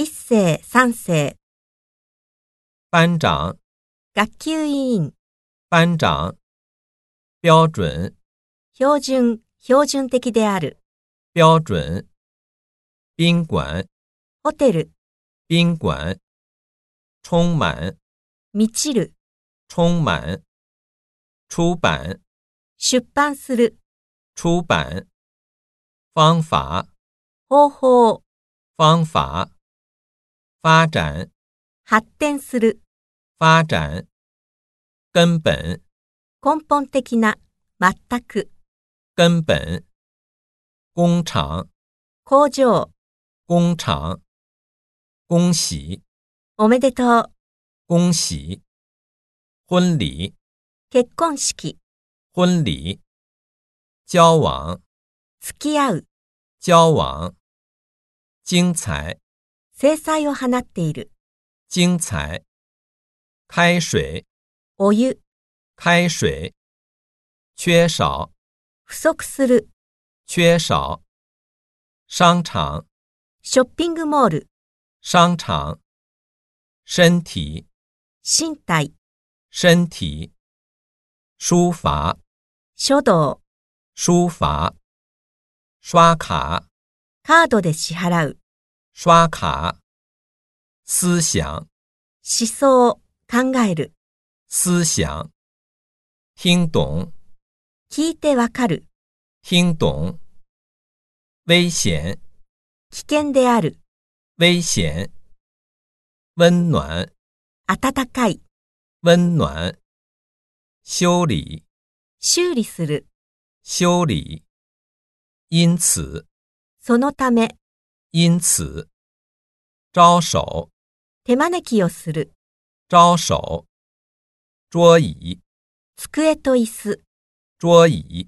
一世、三世、班长，学級委員、班長。標準，標準、標準的である、標準。賓館，ホテル、賓館。充滿，満ちる、充滿。出版，出版する、出版。方法，方法、方法。發展，発展する、發展。根本，根本的な、全く、根本。工廠，工場、工廠。恭喜，おめでとう、恭喜。婚禮，結婚式、婚禮。交往，付き合う、交往。精彩， 制裁を放っている、精彩。開水，お湯、開水。缺少，不足する、缺少。商場，ショッピングモール、商場。身體，身体、身體。書法，書道、書法。刷卡，カードで支払う、刷卡。思想，思想、考える、思想。聽懂，聞いてわかる、聽懂。危險，危険である、危險。温暖，暖かい、温暖。修理，修理する、修理。因此，そのため、因此。招手，手招きをする、招手。桌椅，机と椅子、桌椅。